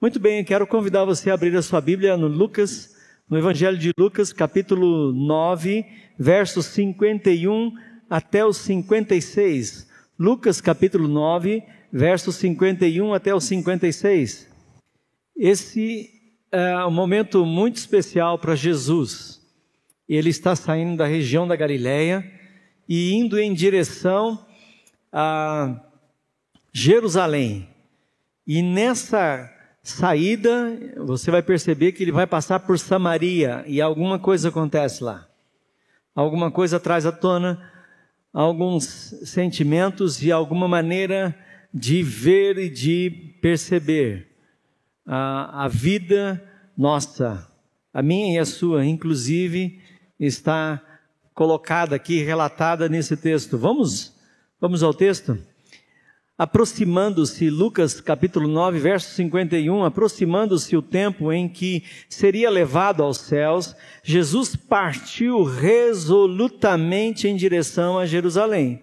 Muito bem, quero convidar você a abrir a sua Bíblia no Lucas, no Evangelho de Lucas, capítulo 9, versos 51 até os 56. Lucas, capítulo 9, versos 51 até os 56. Esse é um momento muito especial para Jesus. Ele está saindo da região da Galileia e indo em direção a Jerusalém. E nessa saída, você vai perceber que ele vai passar por Samaria e alguma coisa acontece lá. Alguma coisa traz à tona alguns sentimentos e alguma maneira de ver e de perceber a, a vida nossa, a minha e a sua, inclusive, está colocada aqui, relatada nesse texto. Vamos, vamos ao texto? Aproximando-se, Lucas capítulo 9, verso 51, aproximando-se o tempo em que seria levado aos céus, Jesus partiu resolutamente em direção a Jerusalém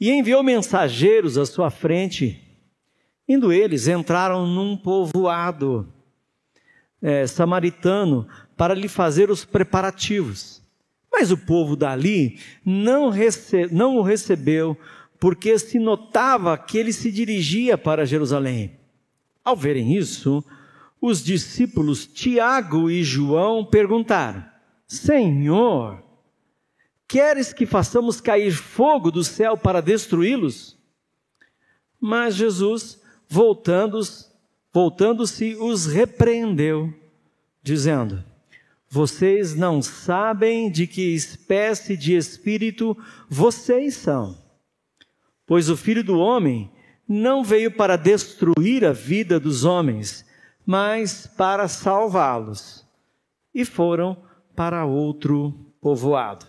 e enviou mensageiros à sua frente. Indo eles, entraram num povoado é, samaritano para lhe fazer os preparativos. Mas o povo dali não, rece não o recebeu porque se notava que ele se dirigia para Jerusalém. Ao verem isso, os discípulos Tiago e João perguntaram: Senhor, queres que façamos cair fogo do céu para destruí-los? Mas Jesus, voltando-se, voltando os repreendeu, dizendo: Vocês não sabem de que espécie de espírito vocês são Pois o filho do homem não veio para destruir a vida dos homens, mas para salvá-los. E foram para outro povoado.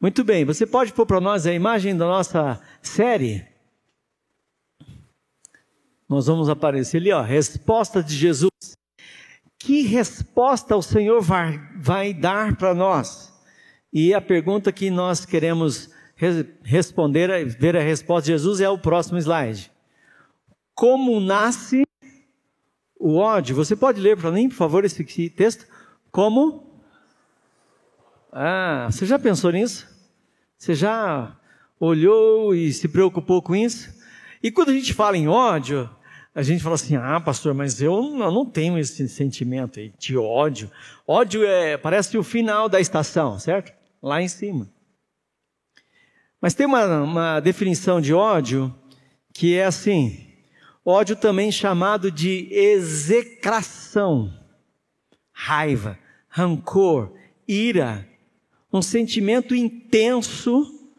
Muito bem, você pode pôr para nós a imagem da nossa série? Nós vamos aparecer ali, ó, resposta de Jesus. Que resposta o Senhor vai, vai dar para nós? E a pergunta que nós queremos responder, ver a resposta de Jesus é o próximo slide. Como nasce o ódio? Você pode ler para mim, por favor, esse texto? Como? Ah, você já pensou nisso? Você já olhou e se preocupou com isso? E quando a gente fala em ódio, a gente fala assim: ah, pastor, mas eu não, eu não tenho esse sentimento de ódio. Ódio é, parece o final da estação, certo? Lá em cima. Mas tem uma, uma definição de ódio que é assim: ódio também chamado de execração, raiva, rancor, ira, um sentimento intenso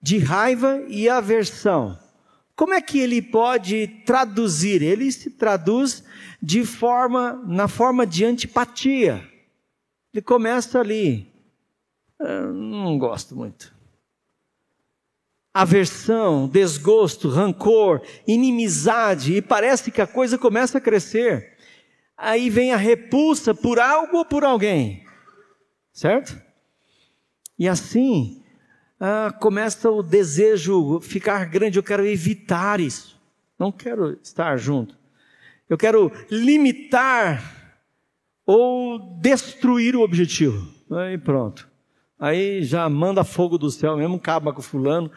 de raiva e aversão. Como é que ele pode traduzir? Ele se traduz de forma na forma de antipatia. Ele começa ali. Eu não gosto muito aversão, desgosto, rancor, inimizade, e parece que a coisa começa a crescer. Aí vem a repulsa por algo ou por alguém, certo? E assim ah, começa o desejo ficar grande. Eu quero evitar isso, não quero estar junto. Eu quero limitar ou destruir o objetivo. Aí pronto. Aí já manda fogo do céu mesmo, acaba com fulano,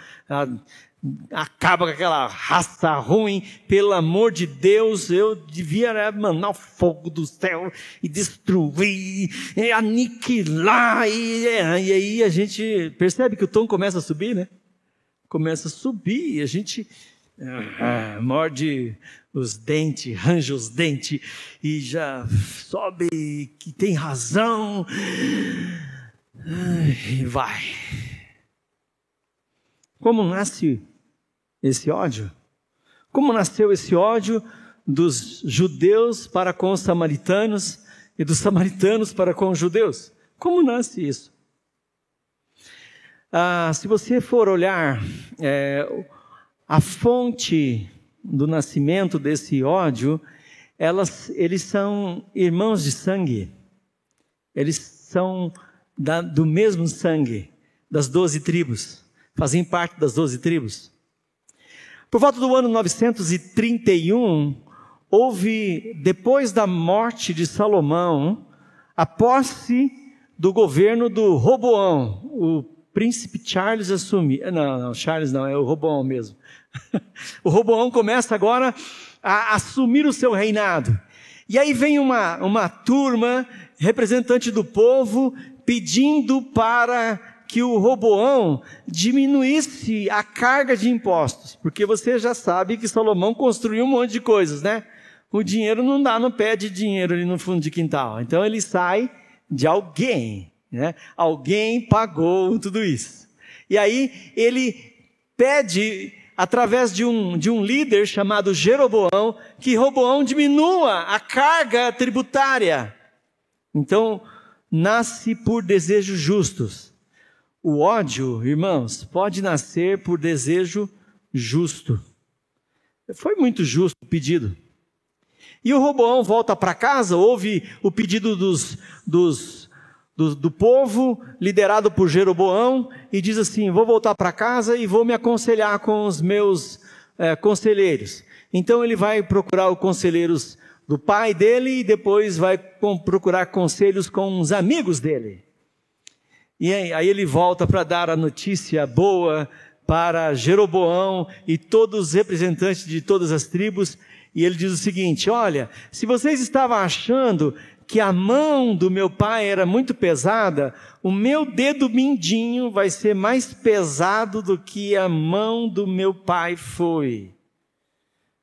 acaba com aquela raça ruim, pelo amor de Deus, eu devia né, mandar fogo do céu e destruir, e aniquilar, e, e aí a gente percebe que o tom começa a subir, né? Começa a subir, e a gente ah, morde os dentes, arranja os dentes, e já sobe que tem razão. E vai. Como nasce esse ódio? Como nasceu esse ódio dos judeus para com os samaritanos e dos samaritanos para com os judeus? Como nasce isso? Ah, se você for olhar é, a fonte do nascimento desse ódio, elas, eles são irmãos de sangue. Eles são da, do mesmo sangue das doze tribos, fazem parte das doze tribos. Por volta do ano 931, houve, depois da morte de Salomão, a posse do governo do Roboão. O príncipe Charles assume. Não, não, Charles não, é o Roboão mesmo. o Roboão começa agora a assumir o seu reinado. E aí vem uma, uma turma, representante do povo, pedindo para que o Roboão diminuísse a carga de impostos, porque você já sabe que Salomão construiu um monte de coisas, né? O dinheiro não dá, não pede dinheiro ali no fundo de quintal. Então ele sai de alguém, né? Alguém pagou tudo isso. E aí ele pede através de um, de um líder chamado Jeroboão, que Roboão diminua a carga tributária. Então, nasce por desejos justos. O ódio, irmãos, pode nascer por desejo justo. Foi muito justo o pedido. E o Roboão volta para casa, ouve o pedido dos, dos, do, do, povo, liderado por Jeroboão, e diz assim: Vou voltar para casa e vou me aconselhar com os meus é, conselheiros. Então ele vai procurar os conselheiros do pai dele e depois vai procurar conselhos com os amigos dele. E aí ele volta para dar a notícia boa para Jeroboão e todos os representantes de todas as tribos. E ele diz o seguinte: Olha, se vocês estavam achando que a mão do meu pai era muito pesada, o meu dedo mindinho vai ser mais pesado do que a mão do meu pai foi.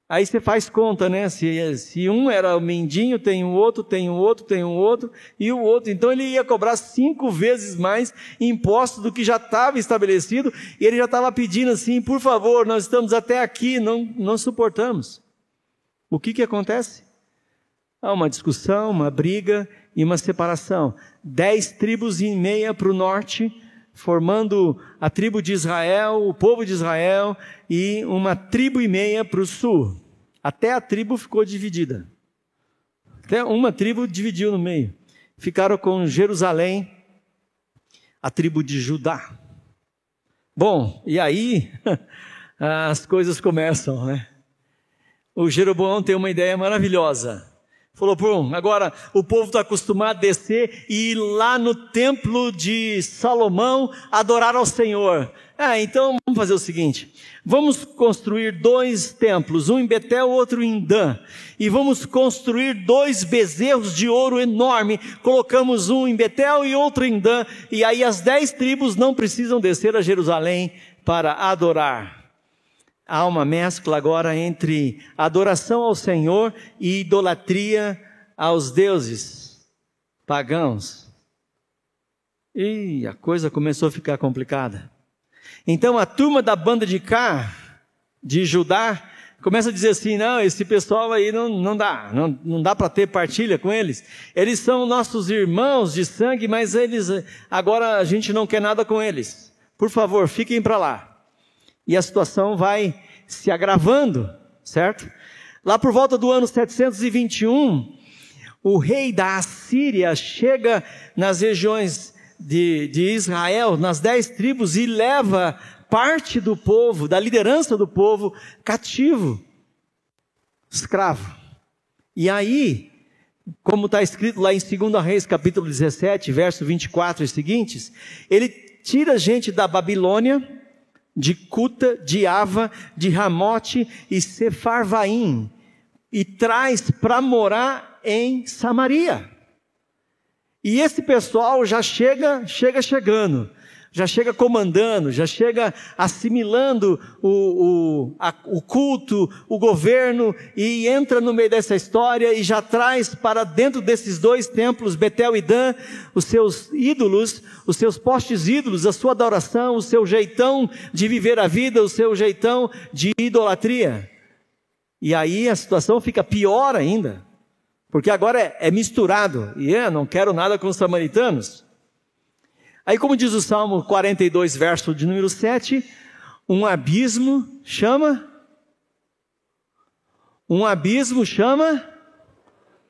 Aí você faz conta, né? Se, se um era o mendinho, tem um outro, tem um outro, tem um outro, e o outro. Então ele ia cobrar cinco vezes mais imposto do que já estava estabelecido, e ele já estava pedindo assim, por favor, nós estamos até aqui, não, não suportamos. O que que acontece? Há uma discussão, uma briga e uma separação. Dez tribos e meia para o norte, formando a tribo de Israel, o povo de Israel, e uma tribo e meia para o sul. Até a tribo ficou dividida. Até uma tribo dividiu no meio. Ficaram com Jerusalém, a tribo de Judá. Bom, e aí as coisas começam, né? O Jeroboão tem uma ideia maravilhosa. Falou, pô, agora o povo está acostumado a descer e ir lá no templo de Salomão adorar ao Senhor. Ah, então vamos fazer o seguinte: vamos construir dois templos, um em Betel, outro em Dan, e vamos construir dois bezerros de ouro enorme. Colocamos um em Betel e outro em Dan, e aí as dez tribos não precisam descer a Jerusalém para adorar há uma mescla agora entre adoração ao Senhor e idolatria aos deuses pagãos. E a coisa começou a ficar complicada. Então a turma da banda de cá, de Judá, começa a dizer assim: não, esse pessoal aí não, não dá, não, não dá para ter partilha com eles. Eles são nossos irmãos de sangue, mas eles agora a gente não quer nada com eles. Por favor, fiquem para lá e a situação vai se agravando, certo? Lá por volta do ano 721, o rei da Assíria chega nas regiões de, de Israel, nas dez tribos, e leva parte do povo, da liderança do povo, cativo, escravo. E aí, como está escrito lá em 2 Reis, capítulo 17, verso 24 e seguintes, ele tira gente da Babilônia, de Cuta, de Ava, de Ramote e Sefarvaim, e traz para morar em Samaria. E esse pessoal já chega, chega chegando já chega comandando, já chega assimilando o, o, a, o culto, o governo, e entra no meio dessa história e já traz para dentro desses dois templos, Betel e Dan, os seus ídolos, os seus postes ídolos, a sua adoração, o seu jeitão de viver a vida, o seu jeitão de idolatria. E aí a situação fica pior ainda, porque agora é, é misturado, e é, não quero nada com os samaritanos. Aí, como diz o Salmo 42, verso de número 7, um abismo chama. Um abismo chama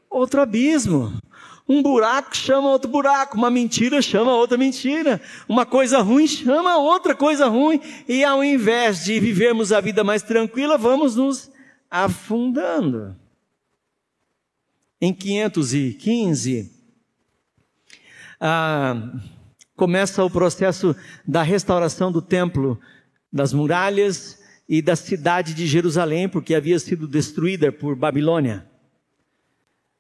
outro abismo. Um buraco chama outro buraco, uma mentira chama outra mentira, uma coisa ruim chama outra coisa ruim, e ao invés de vivermos a vida mais tranquila, vamos nos afundando. Em 515, ah, começa o processo da restauração do templo, das muralhas e da cidade de Jerusalém, porque havia sido destruída por Babilônia.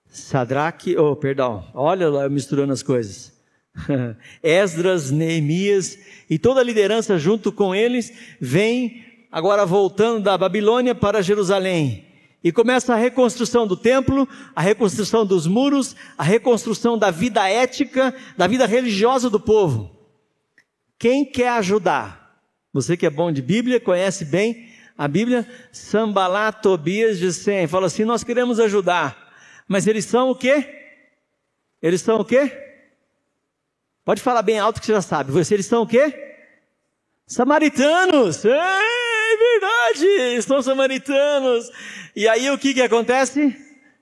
Sadraque, oh, perdão, olha lá misturando as coisas. Esdras, Neemias e toda a liderança junto com eles vem agora voltando da Babilônia para Jerusalém. E começa a reconstrução do templo, a reconstrução dos muros, a reconstrução da vida ética, da vida religiosa do povo. Quem quer ajudar? Você que é bom de Bíblia, conhece bem a Bíblia, Sambalá, Tobias, Sem, fala assim: nós queremos ajudar. Mas eles são o quê? Eles são o quê? Pode falar bem alto que você já sabe. Você, eles são o quê? Samaritanos. É verdade, são samaritanos. E aí o que que acontece?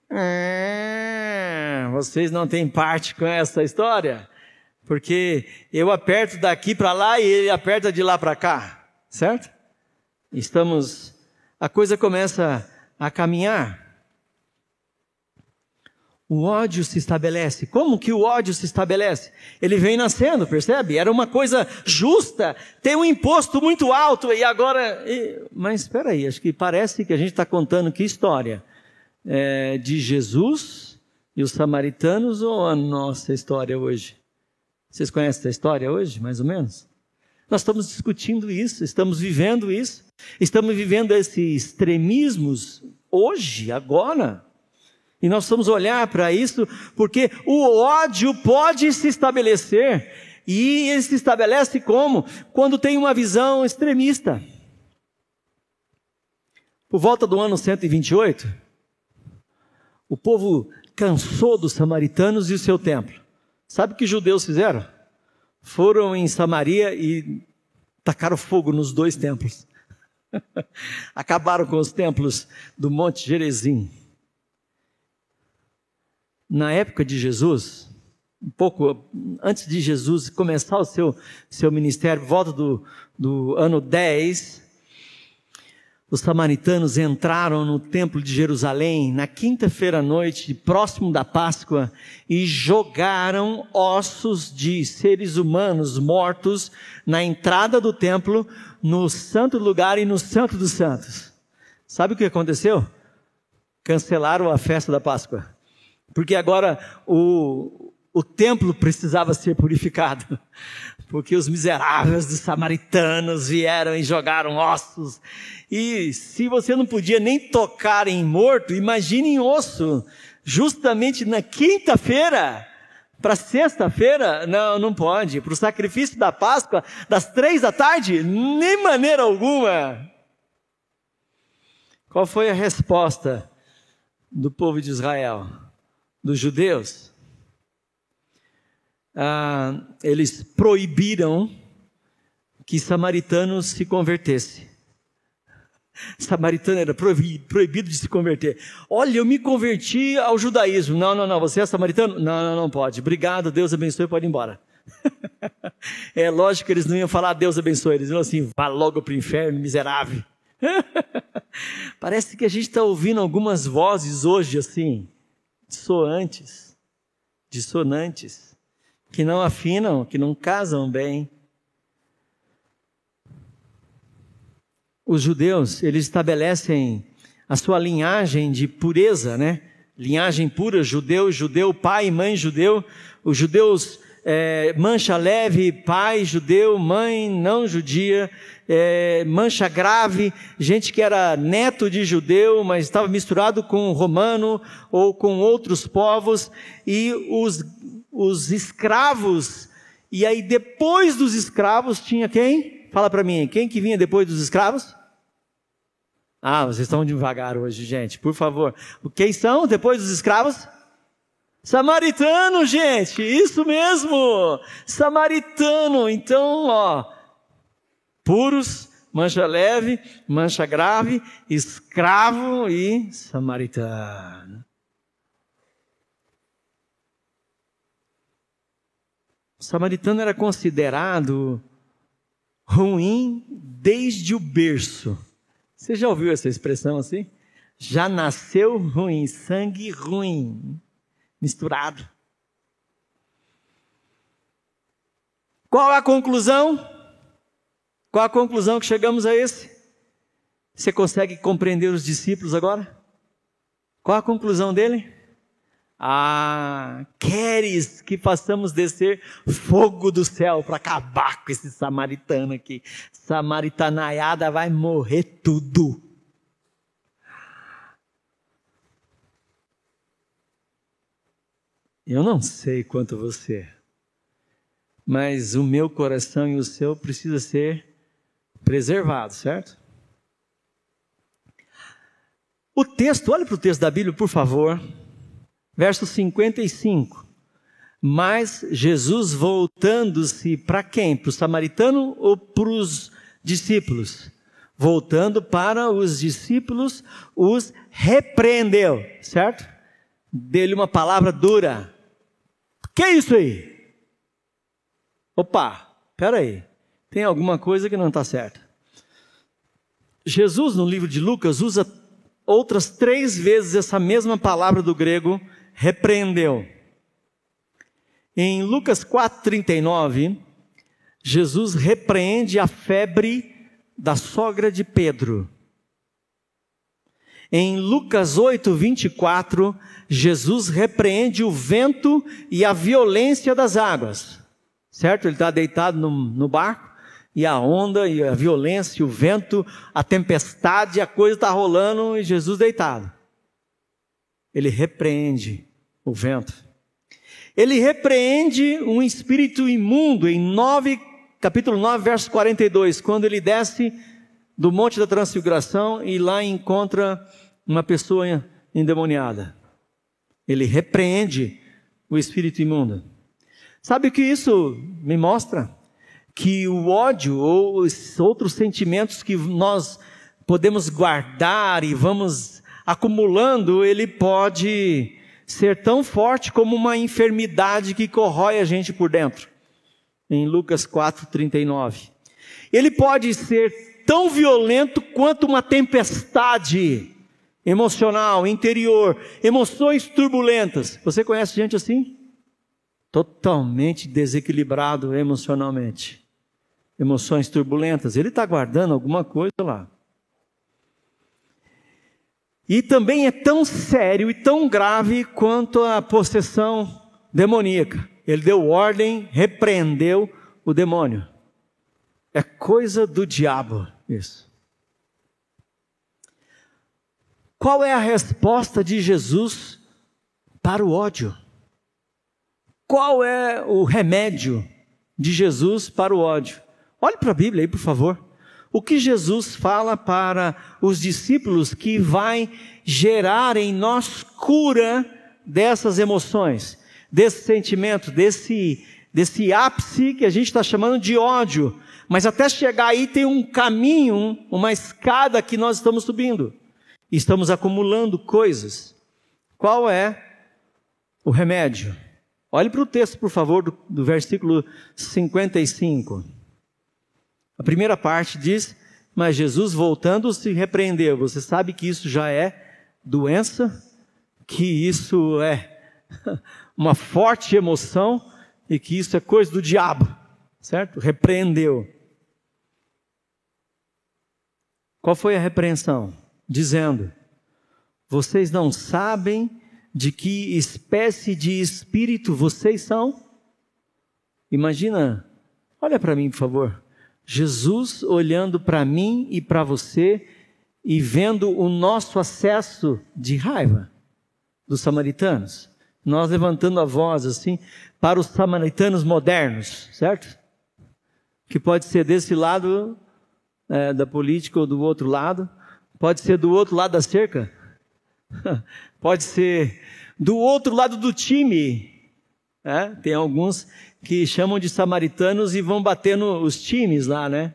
É, vocês não têm parte com essa história, porque eu aperto daqui para lá e ele aperta de lá para cá, certo? Estamos, a coisa começa a caminhar. O ódio se estabelece. Como que o ódio se estabelece? Ele vem nascendo, percebe? Era uma coisa justa, tem um imposto muito alto e agora. Mas espera aí, acho que parece que a gente está contando que história? É, de Jesus e os samaritanos ou a nossa história hoje? Vocês conhecem essa história hoje, mais ou menos? Nós estamos discutindo isso, estamos vivendo isso, estamos vivendo esses extremismos hoje, agora. E nós vamos olhar para isso porque o ódio pode se estabelecer. E ele se estabelece como? Quando tem uma visão extremista. Por volta do ano 128, o povo cansou dos samaritanos e o seu templo. Sabe o que os judeus fizeram? Foram em Samaria e tacaram fogo nos dois templos. Acabaram com os templos do Monte Gerezim na época de Jesus, um pouco antes de Jesus começar o seu, seu ministério, volta do, do ano 10, os samaritanos entraram no templo de Jerusalém na quinta-feira à noite, próximo da Páscoa, e jogaram ossos de seres humanos mortos na entrada do templo, no santo lugar e no santo dos santos. Sabe o que aconteceu? Cancelaram a festa da Páscoa porque agora o, o templo precisava ser purificado, porque os miseráveis dos samaritanos vieram e jogaram ossos. E se você não podia nem tocar em morto, imagine em osso, justamente na quinta-feira. Para sexta-feira, não, não pode. Para o sacrifício da Páscoa, das três da tarde, nem maneira alguma. Qual foi a resposta do povo de Israel? Dos judeus, ah, eles proibiram que samaritanos se convertessem. Samaritano era proibido, de se converter. Olha, eu me converti ao judaísmo. Não, não, não. Você é samaritano? Não, não, não pode. Obrigado, Deus abençoe, pode ir embora. é lógico que eles não iam falar Deus abençoe. Eles iam assim, vá logo para o inferno, miserável. Parece que a gente está ouvindo algumas vozes hoje assim dissoantes, dissonantes, que não afinam, que não casam bem. Os judeus, eles estabelecem a sua linhagem de pureza, né? Linhagem pura, judeu, judeu, pai, mãe, judeu. Os judeus é, mancha leve, pai judeu, mãe não judia, é, mancha grave, gente que era neto de judeu, mas estava misturado com romano ou com outros povos, e os, os escravos, e aí depois dos escravos tinha quem? Fala para mim, quem que vinha depois dos escravos? Ah, vocês estão devagar hoje, gente, por favor. Quem são depois dos escravos? Samaritano, gente, isso mesmo. Samaritano. Então, ó, puros, mancha leve, mancha grave, escravo e samaritano. Samaritano era considerado ruim desde o berço. Você já ouviu essa expressão assim? Já nasceu ruim, sangue ruim. Misturado. Qual a conclusão? Qual a conclusão que chegamos a esse? Você consegue compreender os discípulos agora? Qual a conclusão dele? Ah, queres que façamos descer fogo do céu para acabar com esse samaritano aqui. Samaritanaiada vai morrer tudo. Eu não sei quanto você, mas o meu coração e o seu precisa ser preservado, certo? O texto, olhe para o texto da Bíblia, por favor verso 55. Mas Jesus voltando-se para quem? Para o samaritano ou para os discípulos? Voltando para os discípulos, os repreendeu, certo? Dele uma palavra dura. Que é isso aí? Opa, peraí. Tem alguma coisa que não está certa. Jesus, no livro de Lucas, usa outras três vezes essa mesma palavra do grego repreendeu. Em Lucas 4,39, Jesus repreende a febre da sogra de Pedro. Em Lucas 8, 24, Jesus repreende o vento e a violência das águas. Certo? Ele está deitado no, no, barco e a onda e a violência, o vento, a tempestade, a coisa está rolando e Jesus deitado. Ele repreende o vento. Ele repreende um espírito imundo em 9, capítulo 9, verso 42, quando ele desce do Monte da Transfiguração e lá encontra uma pessoa endemoniada. Ele repreende o espírito imundo. Sabe o que isso me mostra? Que o ódio ou os outros sentimentos que nós podemos guardar e vamos acumulando, ele pode ser tão forte como uma enfermidade que corrói a gente por dentro. Em Lucas 4:39. Ele pode ser tão violento quanto uma tempestade emocional, interior, emoções turbulentas. Você conhece gente assim? Totalmente desequilibrado emocionalmente. Emoções turbulentas. Ele está guardando alguma coisa lá. E também é tão sério e tão grave quanto a possessão demoníaca. Ele deu ordem, repreendeu o demônio. É coisa do diabo isso. Qual é a resposta de Jesus para o ódio? Qual é o remédio de Jesus para o ódio? Olhe para a Bíblia aí, por favor o que Jesus fala para os discípulos que vai gerar em nós cura dessas emoções, desse sentimento, desse, desse ápice que a gente está chamando de ódio. Mas até chegar aí tem um caminho, uma escada que nós estamos subindo. Estamos acumulando coisas. Qual é o remédio? Olhe para o texto, por favor, do, do versículo 55. A primeira parte diz: Mas Jesus voltando se repreendeu. Você sabe que isso já é doença, que isso é uma forte emoção e que isso é coisa do diabo, certo? Repreendeu. Qual foi a repreensão? Dizendo: Vocês não sabem de que espécie de espírito vocês são? Imagina, olha para mim, por favor. Jesus olhando para mim e para você e vendo o nosso acesso de raiva dos samaritanos. Nós levantando a voz assim para os samaritanos modernos, certo? Que pode ser desse lado é, da política ou do outro lado, pode ser do outro lado da cerca, pode ser do outro lado do time. É? Tem alguns que chamam de samaritanos e vão batendo os times lá, né?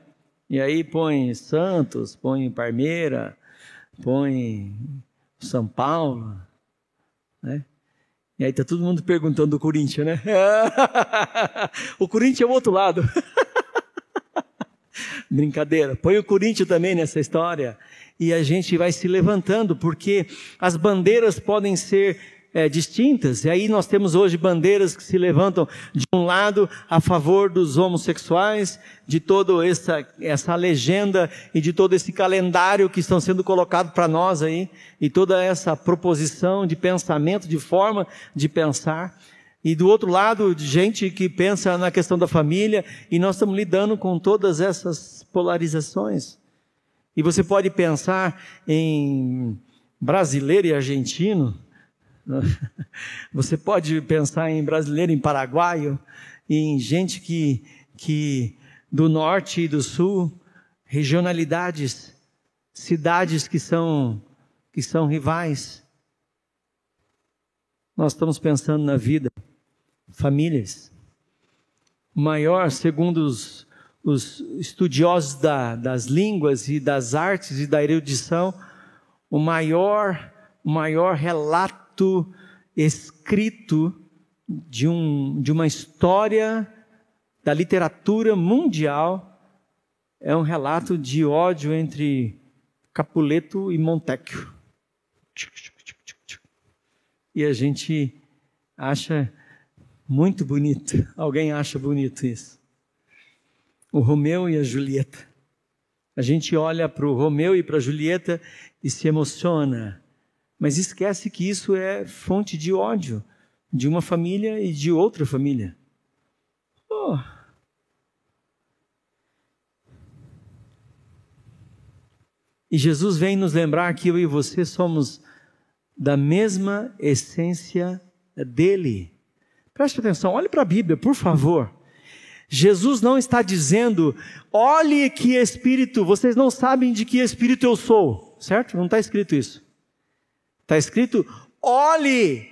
E aí põe Santos, põe Parmeira, põe São Paulo, né? E aí tá todo mundo perguntando do Corinthians, né? o Corinthians é o outro lado. Brincadeira. Põe o Corinthians também nessa história. E a gente vai se levantando, porque as bandeiras podem ser é, distintas. E aí nós temos hoje bandeiras que se levantam de um lado a favor dos homossexuais, de toda essa, essa legenda e de todo esse calendário que estão sendo colocados para nós aí, e toda essa proposição de pensamento, de forma de pensar. E do outro lado, gente que pensa na questão da família, e nós estamos lidando com todas essas polarizações. E você pode pensar em brasileiro e argentino, você pode pensar em brasileiro, em paraguaio, em gente que, que do norte e do sul, regionalidades, cidades que são, que são rivais. Nós estamos pensando na vida, famílias. Maior, segundo os, os estudiosos da, das línguas e das artes e da erudição, o maior, maior relato escrito de, um, de uma história da literatura mundial é um relato de ódio entre Capuleto e Montecchio. E a gente acha muito bonito. Alguém acha bonito isso? o Romeu e a Julieta. A gente olha para o Romeu e para a Julieta e se emociona, mas esquece que isso é fonte de ódio de uma família e de outra família. Oh. E Jesus vem nos lembrar que eu e você somos da mesma essência dele. Preste atenção, olhe para a Bíblia, por favor. Jesus não está dizendo, olhe que espírito, vocês não sabem de que espírito eu sou, certo? Não está escrito isso. Está escrito, olhe,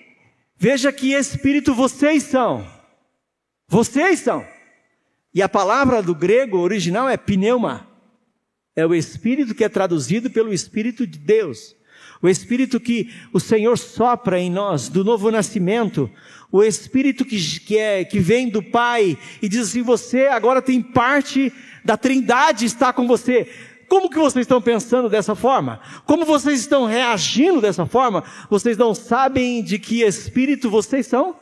veja que espírito vocês são. Vocês são. E a palavra do grego original é pneuma. É o espírito que é traduzido pelo espírito de Deus. O espírito que o Senhor sopra em nós, do novo nascimento, o Espírito que, que, é, que vem do Pai e diz assim: você agora tem parte da Trindade está com você. Como que vocês estão pensando dessa forma? Como vocês estão reagindo dessa forma? Vocês não sabem de que espírito vocês são?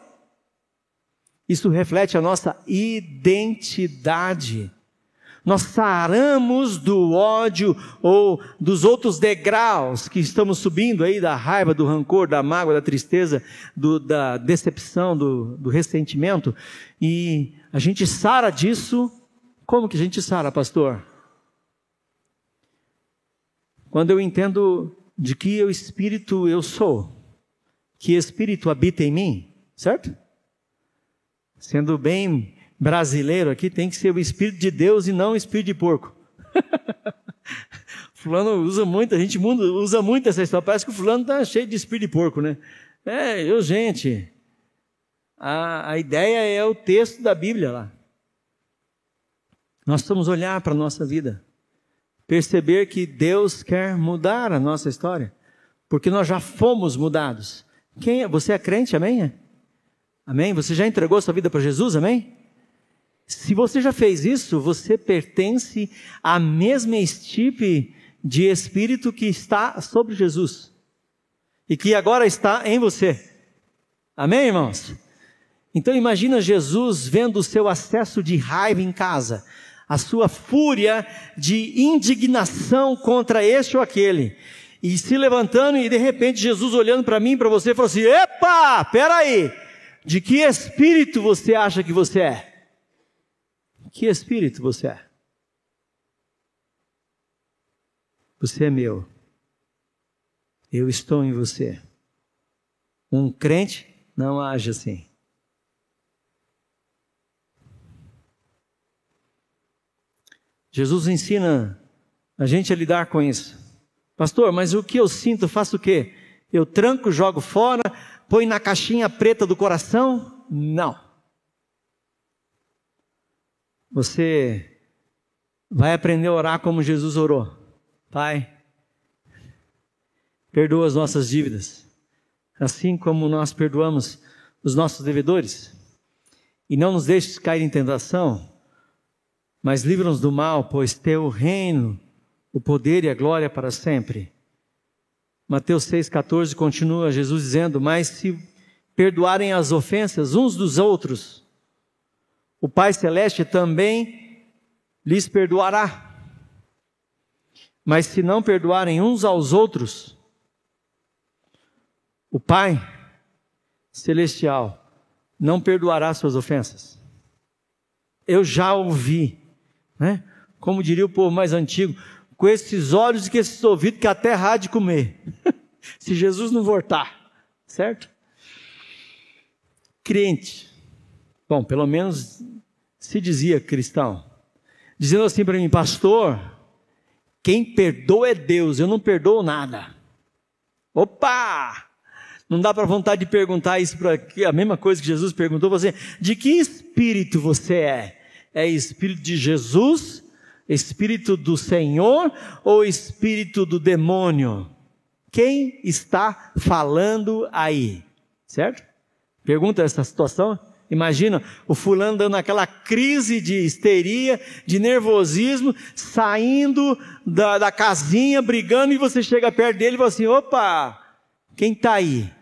Isso reflete a nossa identidade. Nós saramos do ódio ou dos outros degraus que estamos subindo aí, da raiva, do rancor, da mágoa, da tristeza, do, da decepção, do, do ressentimento, e a gente sara disso. Como que a gente sara, pastor? Quando eu entendo de que o espírito eu sou, que espírito habita em mim, certo? Sendo bem brasileiro aqui tem que ser o Espírito de Deus e não o Espírito de porco. fulano usa muito, a gente usa muito essa história. Parece que o fulano está cheio de espírito de porco, né? É, eu, gente. A, a ideia é o texto da Bíblia lá. Nós vamos olhar para a nossa vida, perceber que Deus quer mudar a nossa história, porque nós já fomos mudados. Quem é? Você é crente, amém? Amém? Você já entregou sua vida para Jesus, amém? Se você já fez isso, você pertence à mesma estipe de espírito que está sobre Jesus e que agora está em você. Amém, irmãos? Então imagina Jesus vendo o seu acesso de raiva em casa, a sua fúria de indignação contra este ou aquele, e se levantando e de repente Jesus olhando para mim, para você, falou assim: "Epa, peraí, de que espírito você acha que você é?" Que espírito você é? Você é meu. Eu estou em você. Um crente não age assim. Jesus ensina a gente a lidar com isso. Pastor, mas o que eu sinto, faço o quê? Eu tranco, jogo fora, põe na caixinha preta do coração? Não você vai aprender a orar como Jesus orou. Pai, perdoa as nossas dívidas, assim como nós perdoamos os nossos devedores. E não nos deixes cair em tentação, mas livra-nos do mal, pois teu reino, o poder e a glória para sempre. Mateus 6,14 continua Jesus dizendo: Mas se perdoarem as ofensas uns dos outros, o Pai Celeste também lhes perdoará. Mas se não perdoarem uns aos outros, o Pai Celestial não perdoará suas ofensas. Eu já ouvi, né? Como diria o povo mais antigo, com esses olhos e com esses ouvidos que até há de comer. se Jesus não voltar, certo? Crente. Bom, pelo menos se dizia cristão. Dizendo assim para mim, pastor, quem perdoa é Deus, eu não perdoo nada. Opa! Não dá para vontade de perguntar isso para a mesma coisa que Jesus perguntou você. De que espírito você é? É espírito de Jesus, espírito do Senhor ou espírito do demônio? Quem está falando aí? Certo? Pergunta essa situação. Imagina o fulano dando aquela crise de histeria, de nervosismo, saindo da, da casinha, brigando, e você chega perto dele e fala assim: opa, quem está aí?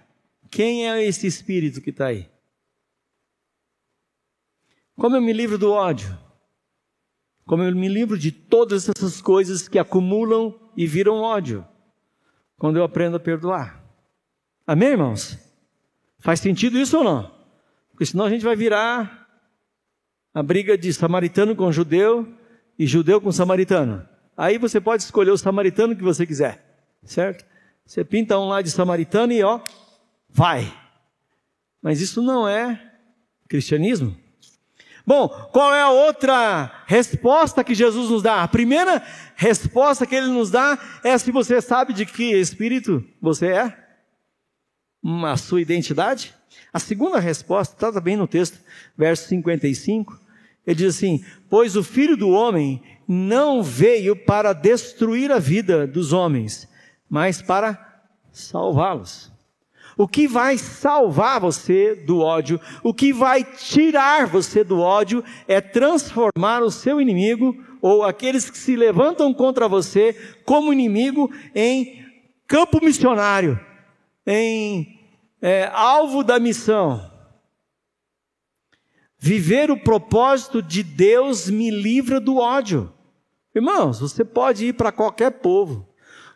Quem é esse espírito que está aí? Como eu me livro do ódio? Como eu me livro de todas essas coisas que acumulam e viram ódio? Quando eu aprendo a perdoar. Amém, irmãos? Faz sentido isso ou não? Porque senão a gente vai virar a briga de samaritano com judeu e judeu com samaritano. Aí você pode escolher o samaritano que você quiser, certo? Você pinta um lá de samaritano e ó, vai. Mas isso não é cristianismo. Bom, qual é a outra resposta que Jesus nos dá? A primeira resposta que ele nos dá é se você sabe de que espírito você é, a sua identidade. A segunda resposta está também no texto, verso 55. Ele diz assim: Pois o filho do homem não veio para destruir a vida dos homens, mas para salvá-los. O que vai salvar você do ódio, o que vai tirar você do ódio, é transformar o seu inimigo, ou aqueles que se levantam contra você, como inimigo, em campo missionário, em é, alvo da missão. Viver o propósito de Deus me livra do ódio. Irmãos, você pode ir para qualquer povo,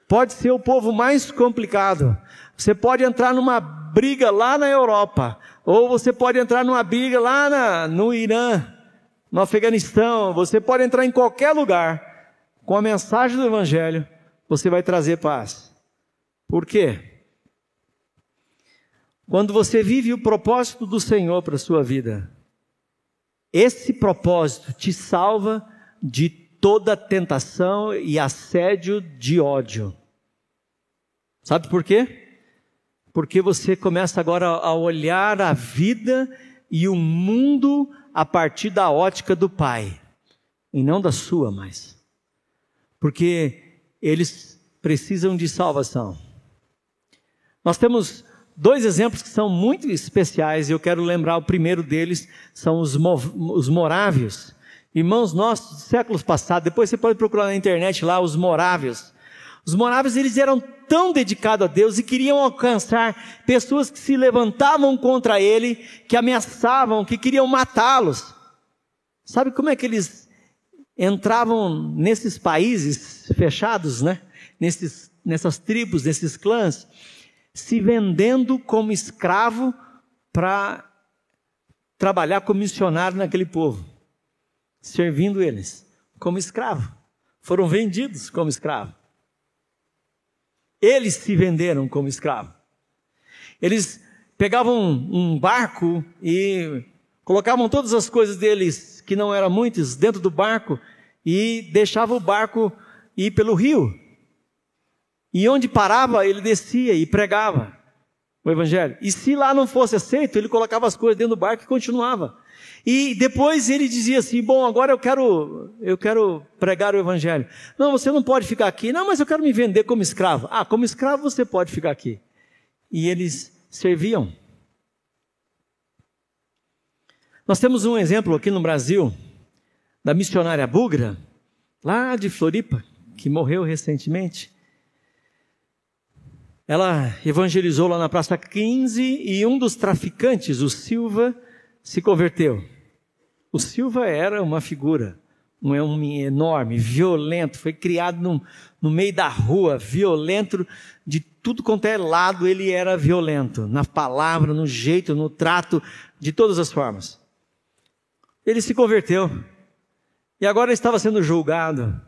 pode ser o povo mais complicado, você pode entrar numa briga lá na Europa, ou você pode entrar numa briga lá na, no Irã, no Afeganistão, você pode entrar em qualquer lugar, com a mensagem do Evangelho, você vai trazer paz. Por quê? Quando você vive o propósito do Senhor para a sua vida, esse propósito te salva de toda tentação e assédio de ódio. Sabe por quê? porque você começa agora a olhar a vida e o mundo a partir da ótica do Pai, e não da sua mais. Porque eles precisam de salvação. Nós temos dois exemplos que são muito especiais, e eu quero lembrar o primeiro deles, são os, os morávios. Irmãos nossos, séculos passados, depois você pode procurar na internet lá os morávios. Os moráveis eles eram tão dedicados a Deus e queriam alcançar pessoas que se levantavam contra ele, que ameaçavam, que queriam matá-los. Sabe como é que eles entravam nesses países fechados, né? Nesses, nessas tribos, nesses clãs, se vendendo como escravo para trabalhar como missionário naquele povo, servindo eles como escravo. Foram vendidos como escravo. Eles se venderam como escravo. Eles pegavam um barco e colocavam todas as coisas deles, que não eram muitas, dentro do barco e deixavam o barco ir pelo rio. E onde parava, ele descia e pregava o evangelho. E se lá não fosse aceito, ele colocava as coisas dentro do barco e continuava. E depois ele dizia assim: "Bom, agora eu quero eu quero pregar o evangelho. Não, você não pode ficar aqui. Não, mas eu quero me vender como escravo. Ah, como escravo você pode ficar aqui. E eles serviam. Nós temos um exemplo aqui no Brasil da missionária Bugra, lá de Floripa, que morreu recentemente. Ela evangelizou lá na Praça 15 e um dos traficantes, o Silva, se converteu. O Silva era uma figura, um homem enorme, violento, foi criado no, no meio da rua, violento, de tudo quanto é lado ele era violento, na palavra, no jeito, no trato, de todas as formas. Ele se converteu e agora estava sendo julgado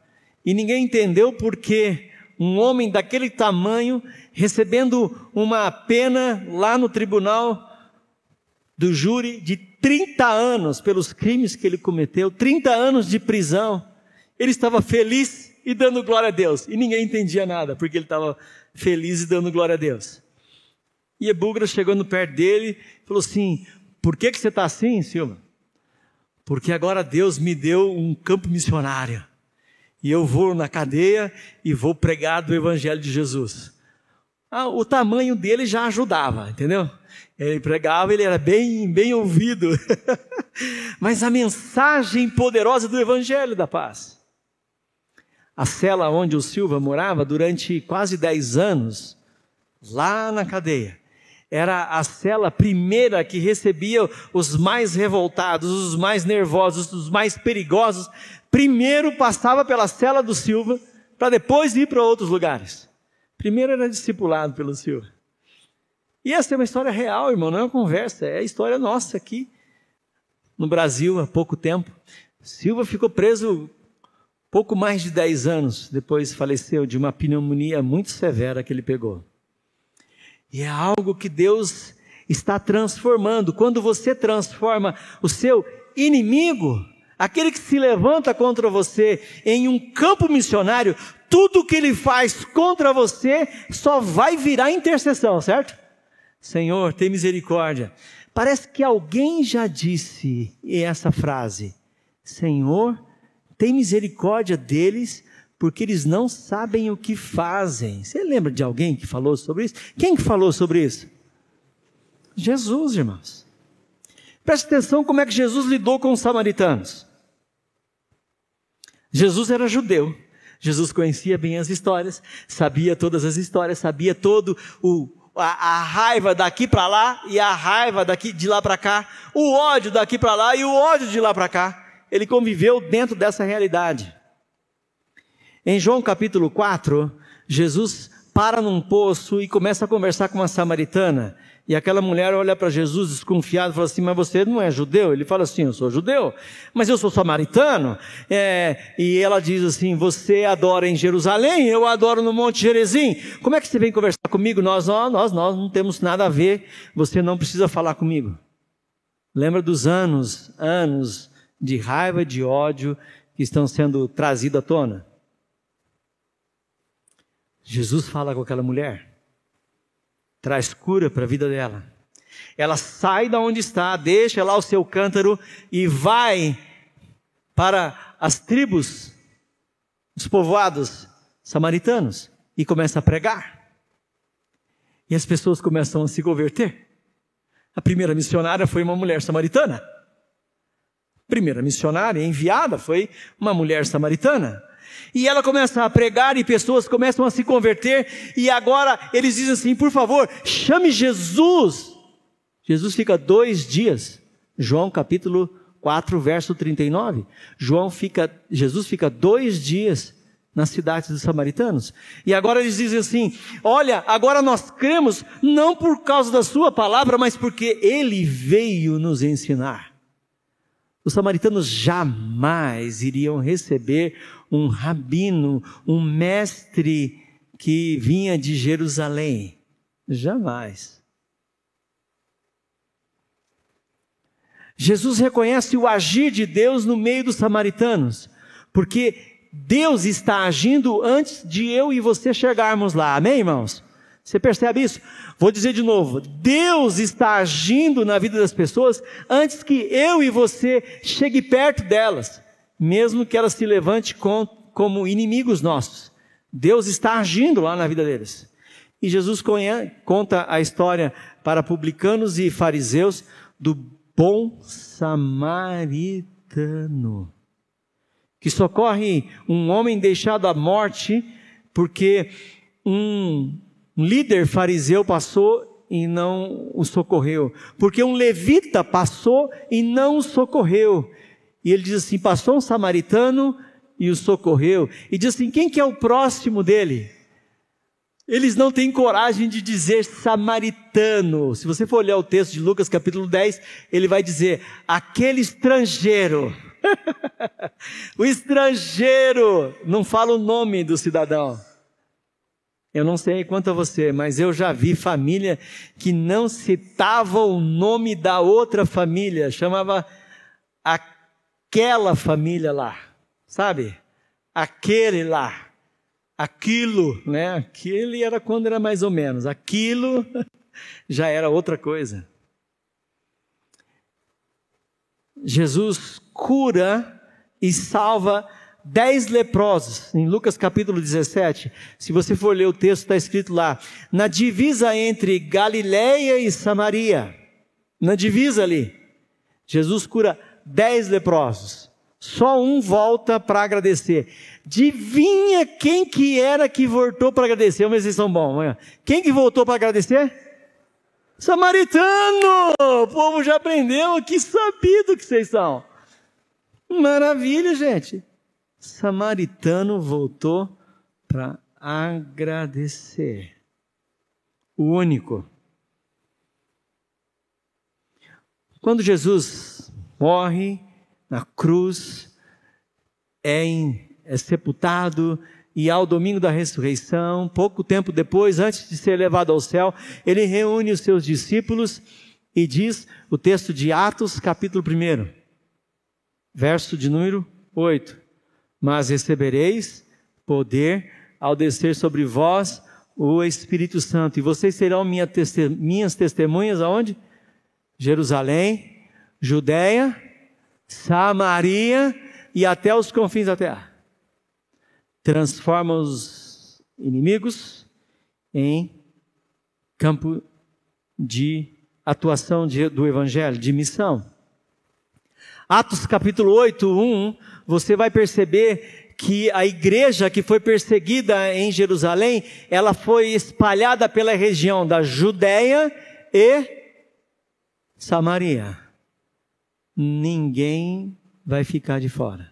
e ninguém entendeu por que um homem daquele tamanho, recebendo uma pena lá no tribunal do júri de 30 anos pelos crimes que ele cometeu, 30 anos de prisão. Ele estava feliz e dando glória a Deus. E ninguém entendia nada, porque ele estava feliz e dando glória a Deus. E Ebugra chegando perto dele, falou assim: Por que, que você está assim, Silva? Porque agora Deus me deu um campo missionário e eu vou na cadeia e vou pregar do Evangelho de Jesus. Ah, o tamanho dele já ajudava, entendeu? Ele pregava, ele era bem, bem ouvido. Mas a mensagem poderosa do Evangelho da Paz. A cela onde o Silva morava durante quase 10 anos, lá na cadeia, era a cela primeira que recebia os mais revoltados, os mais nervosos, os mais perigosos primeiro passava pela cela do Silva, para depois ir para outros lugares. Primeiro era discipulado pelo Silva. E essa é uma história real, irmão, não é uma conversa, é a história nossa aqui no Brasil há pouco tempo. Silva ficou preso pouco mais de 10 anos, depois faleceu de uma pneumonia muito severa que ele pegou. E é algo que Deus está transformando. Quando você transforma o seu inimigo aquele que se levanta contra você em um campo missionário, tudo que ele faz contra você só vai virar intercessão, certo? Senhor, tem misericórdia. Parece que alguém já disse essa frase: Senhor, tem misericórdia deles, porque eles não sabem o que fazem. Você lembra de alguém que falou sobre isso? Quem que falou sobre isso? Jesus, irmãos. Preste atenção como é que Jesus lidou com os samaritanos. Jesus era judeu. Jesus conhecia bem as histórias, sabia todas as histórias, sabia todo o a, a raiva daqui para lá e a raiva daqui de lá para cá, o ódio daqui para lá e o ódio de lá para cá. Ele conviveu dentro dessa realidade. Em João capítulo 4, Jesus para num poço e começa a conversar com uma samaritana. E aquela mulher olha para Jesus desconfiada e fala assim: Mas você não é judeu? Ele fala assim: Eu sou judeu, mas eu sou samaritano. É, e ela diz assim: Você adora em Jerusalém, eu adoro no Monte Gerezim. Como é que você vem conversar comigo? Nós, nós, nós, nós não temos nada a ver, você não precisa falar comigo. Lembra dos anos, anos de raiva, de ódio que estão sendo trazidos à tona? Jesus fala com aquela mulher traz cura para a vida dela. Ela sai da onde está, deixa lá o seu cântaro e vai para as tribos, os povoados samaritanos e começa a pregar. E as pessoas começam a se converter. A primeira missionária foi uma mulher samaritana. A primeira missionária enviada foi uma mulher samaritana. E ela começa a pregar e pessoas começam a se converter. E agora eles dizem assim: por favor, chame Jesus. Jesus fica dois dias. João capítulo 4, verso 39. João fica, Jesus fica dois dias nas cidades dos samaritanos. E agora eles dizem assim: Olha, agora nós cremos não por causa da Sua palavra, mas porque Ele veio nos ensinar. Os samaritanos jamais iriam receber um rabino, um mestre que vinha de Jerusalém. Jamais. Jesus reconhece o agir de Deus no meio dos samaritanos, porque Deus está agindo antes de eu e você chegarmos lá. Amém, irmãos? Você percebe isso? Vou dizer de novo: Deus está agindo na vida das pessoas antes que eu e você chegue perto delas mesmo que ela se levante com, como inimigos nossos. Deus está agindo lá na vida deles. E Jesus conhece, conta a história para publicanos e fariseus do bom samaritano, que socorre um homem deixado à morte porque Um líder fariseu passou e não o socorreu. Porque um levita passou e não o socorreu. E ele diz assim: passou um samaritano e o socorreu. E diz assim: quem que é o próximo dele? Eles não têm coragem de dizer samaritano. Se você for olhar o texto de Lucas capítulo 10, ele vai dizer aquele estrangeiro. o estrangeiro não fala o nome do cidadão. Eu não sei quanto a você, mas eu já vi família que não citava o nome da outra família, chamava aquela família lá, sabe? Aquele lá, aquilo, né? Aquele era quando era mais ou menos, aquilo já era outra coisa. Jesus cura e salva dez leprosos, em Lucas capítulo 17. Se você for ler o texto, está escrito lá, na divisa entre Galiléia e Samaria, na divisa ali, Jesus cura dez leprosos. Só um volta para agradecer. Adivinha quem que era que voltou para agradecer? Se vocês são bons. Quem que voltou para agradecer? Samaritano! O povo já aprendeu, que sabido que vocês são. Maravilha, gente. Samaritano voltou para agradecer. O único. Quando Jesus morre na cruz, é, em, é sepultado, e ao domingo da ressurreição, pouco tempo depois, antes de ser levado ao céu, ele reúne os seus discípulos e diz o texto de Atos, capítulo 1, verso de número 8: Mas recebereis poder ao descer sobre vós o Espírito Santo, e vocês serão minha minhas testemunhas aonde? Jerusalém, Judéia, Samaria e até os confins da terra transforma os inimigos em campo de atuação de, do Evangelho, de missão. Atos capítulo 8, 1, você vai perceber que a igreja que foi perseguida em Jerusalém, ela foi espalhada pela região da Judéia e Samaria. Ninguém vai ficar de fora.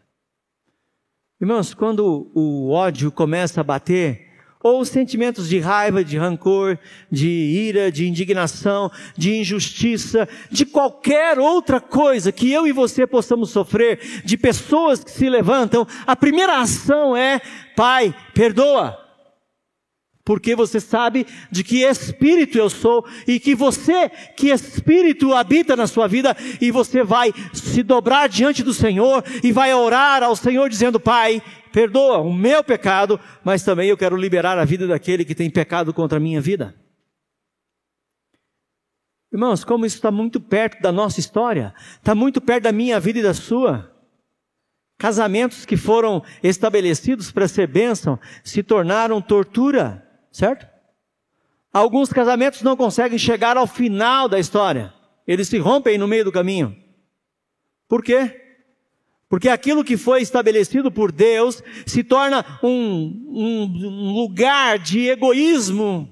Irmãos, quando o ódio começa a bater, ou os sentimentos de raiva, de rancor, de ira, de indignação, de injustiça, de qualquer outra coisa que eu e você possamos sofrer, de pessoas que se levantam, a primeira ação é: Pai, perdoa porque você sabe de que espírito eu sou e que você, que espírito habita na sua vida e você vai se dobrar diante do Senhor e vai orar ao Senhor dizendo: Pai, perdoa o meu pecado, mas também eu quero liberar a vida daquele que tem pecado contra a minha vida. Irmãos, como isso está muito perto da nossa história, está muito perto da minha vida e da sua. Casamentos que foram estabelecidos para ser bênção se tornaram tortura certo? Alguns casamentos não conseguem chegar ao final da história. Eles se rompem no meio do caminho. Por quê? Porque aquilo que foi estabelecido por Deus se torna um, um, lugar de egoísmo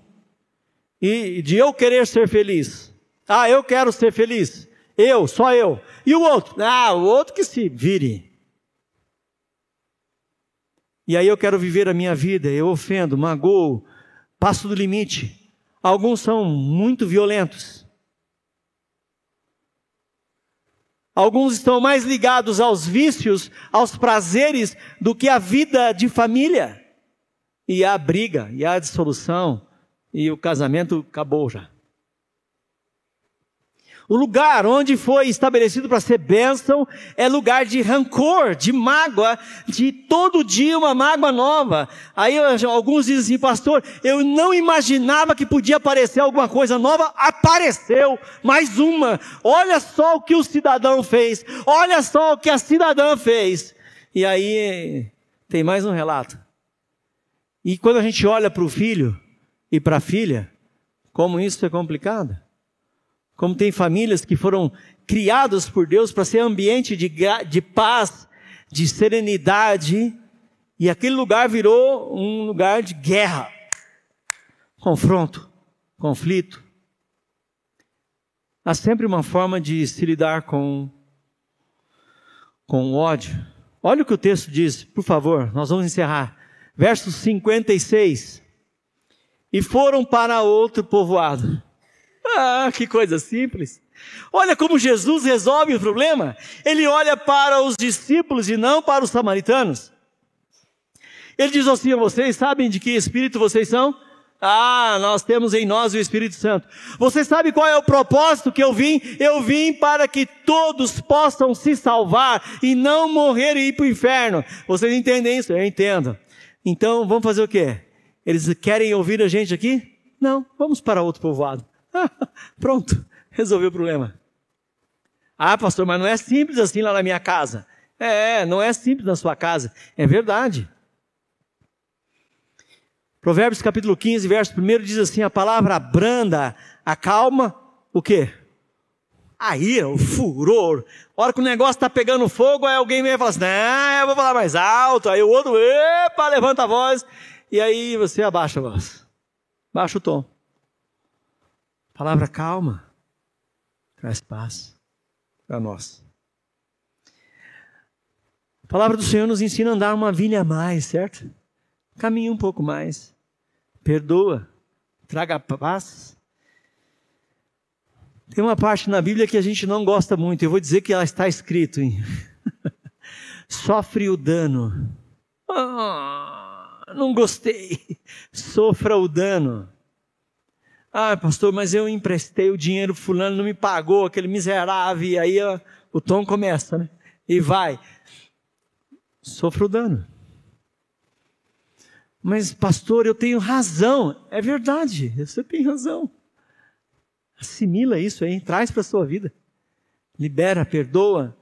e de eu querer ser feliz. Ah, eu quero ser feliz. Eu, só eu. E o outro? Ah, o outro que se vire. E aí eu quero viver a minha vida, eu ofendo, magoo, passo do limite. Alguns são muito violentos. Alguns estão mais ligados aos vícios, aos prazeres, do que à vida de família. E há briga, e há dissolução, e o casamento acabou já. O lugar onde foi estabelecido para ser bênção é lugar de rancor, de mágoa, de todo dia uma mágoa nova. Aí alguns dizem assim, pastor, eu não imaginava que podia aparecer alguma coisa nova, apareceu, mais uma. Olha só o que o cidadão fez, olha só o que a cidadã fez. E aí tem mais um relato. E quando a gente olha para o filho e para a filha, como isso é complicado. Como tem famílias que foram criadas por Deus para ser ambiente de, de paz, de serenidade, e aquele lugar virou um lugar de guerra. confronto, conflito. Há sempre uma forma de se lidar com, com o ódio. Olha o que o texto diz, por favor, nós vamos encerrar. Verso 56. E foram para outro povoado. Ah, que coisa simples. Olha como Jesus resolve o problema. Ele olha para os discípulos e não para os samaritanos. Ele diz assim: vocês sabem de que espírito vocês são? Ah, nós temos em nós o Espírito Santo. Você sabe qual é o propósito que eu vim? Eu vim para que todos possam se salvar e não morrer e ir para o inferno. Vocês entendem isso? Eu entendo. Então, vamos fazer o quê? Eles querem ouvir a gente aqui? Não, vamos para outro povoado. Pronto, resolveu o problema. Ah, pastor, mas não é simples assim lá na minha casa. É, não é simples na sua casa. É verdade. Provérbios capítulo 15, verso 1 diz assim: a palavra branda acalma o quê? A ira, o furor. A hora que o negócio está pegando fogo, aí alguém vem e fala assim: não, eu vou falar mais alto. Aí o outro, epa, levanta a voz. E aí você abaixa a voz. Baixa o tom. Palavra calma traz paz para nós. A palavra do Senhor nos ensina a andar uma vilha a mais, certo? Caminhe um pouco mais perdoa, traga paz. Tem uma parte na Bíblia que a gente não gosta muito, eu vou dizer que ela está escrito em sofre o dano. Ah, não gostei. Sofra o dano. Ah, pastor, mas eu emprestei o dinheiro, fulano não me pagou, aquele miserável, e aí ó, o tom começa, né? E vai. Sofra o dano. Mas, pastor, eu tenho razão. É verdade, você tem razão. Assimila isso aí, traz para a sua vida. Libera, perdoa.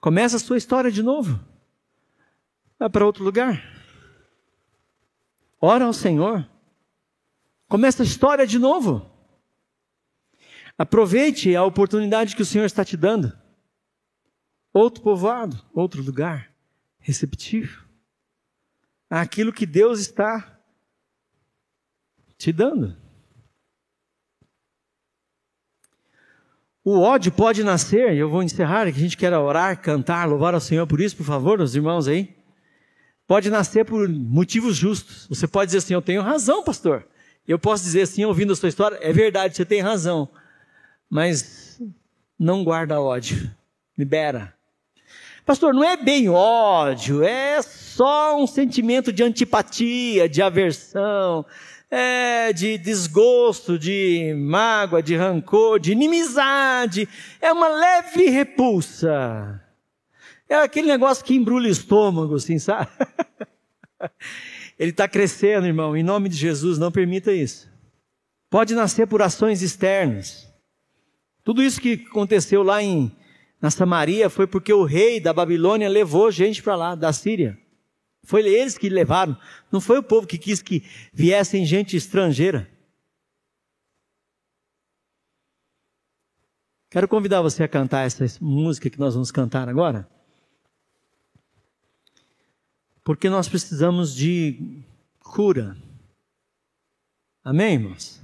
Começa a sua história de novo. Vai para outro lugar. Ora ao Senhor. Começa a história de novo. Aproveite a oportunidade que o Senhor está te dando. Outro povoado, outro lugar, receptivo aquilo que Deus está te dando. O ódio pode nascer, eu vou encerrar, que a gente quer orar, cantar, louvar ao Senhor por isso, por favor, os irmãos aí. Pode nascer por motivos justos. Você pode dizer assim: Eu tenho razão, pastor. Eu posso dizer assim, ouvindo a sua história: É verdade, você tem razão. Mas não guarda ódio. Libera. Pastor, não é bem ódio, é só um sentimento de antipatia, de aversão, é, de desgosto, de mágoa, de rancor, de inimizade. É uma leve repulsa. É aquele negócio que embrulha o estômago, assim, sabe? Ele está crescendo, irmão. Em nome de Jesus, não permita isso. Pode nascer por ações externas. Tudo isso que aconteceu lá em na Samaria foi porque o rei da Babilônia levou gente para lá, da Síria. Foi eles que levaram. Não foi o povo que quis que viessem gente estrangeira. Quero convidar você a cantar essa música que nós vamos cantar agora. Porque nós precisamos de cura. Amém, irmãos?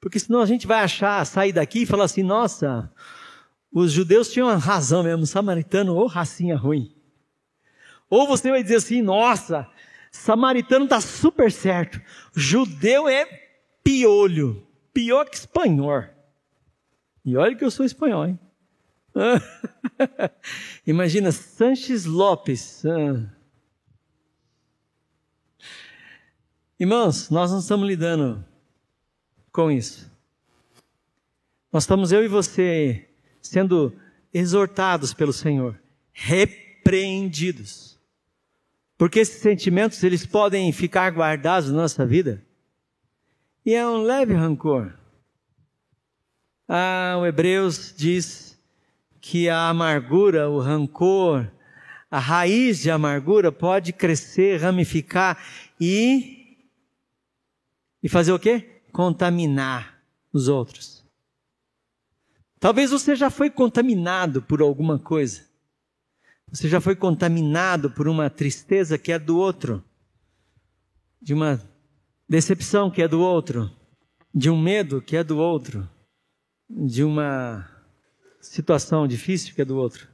Porque senão a gente vai achar, sair daqui e falar assim: nossa, os judeus tinham razão mesmo, samaritano ou racinha ruim. Ou você vai dizer assim, nossa, samaritano está super certo. Judeu é piolho, pior que espanhol. E olha que eu sou espanhol, hein? Imagina Sanches Lopes. Ah. Irmãos, nós não estamos lidando com isso. Nós estamos eu e você sendo exortados pelo Senhor, repreendidos. Porque esses sentimentos eles podem ficar guardados na nossa vida. E é um leve rancor. Ah, o Hebreus diz que a amargura, o rancor, a raiz de amargura pode crescer, ramificar e e fazer o quê? Contaminar os outros. Talvez você já foi contaminado por alguma coisa. Você já foi contaminado por uma tristeza que é do outro, de uma decepção que é do outro, de um medo que é do outro, de uma situação difícil que é do outro.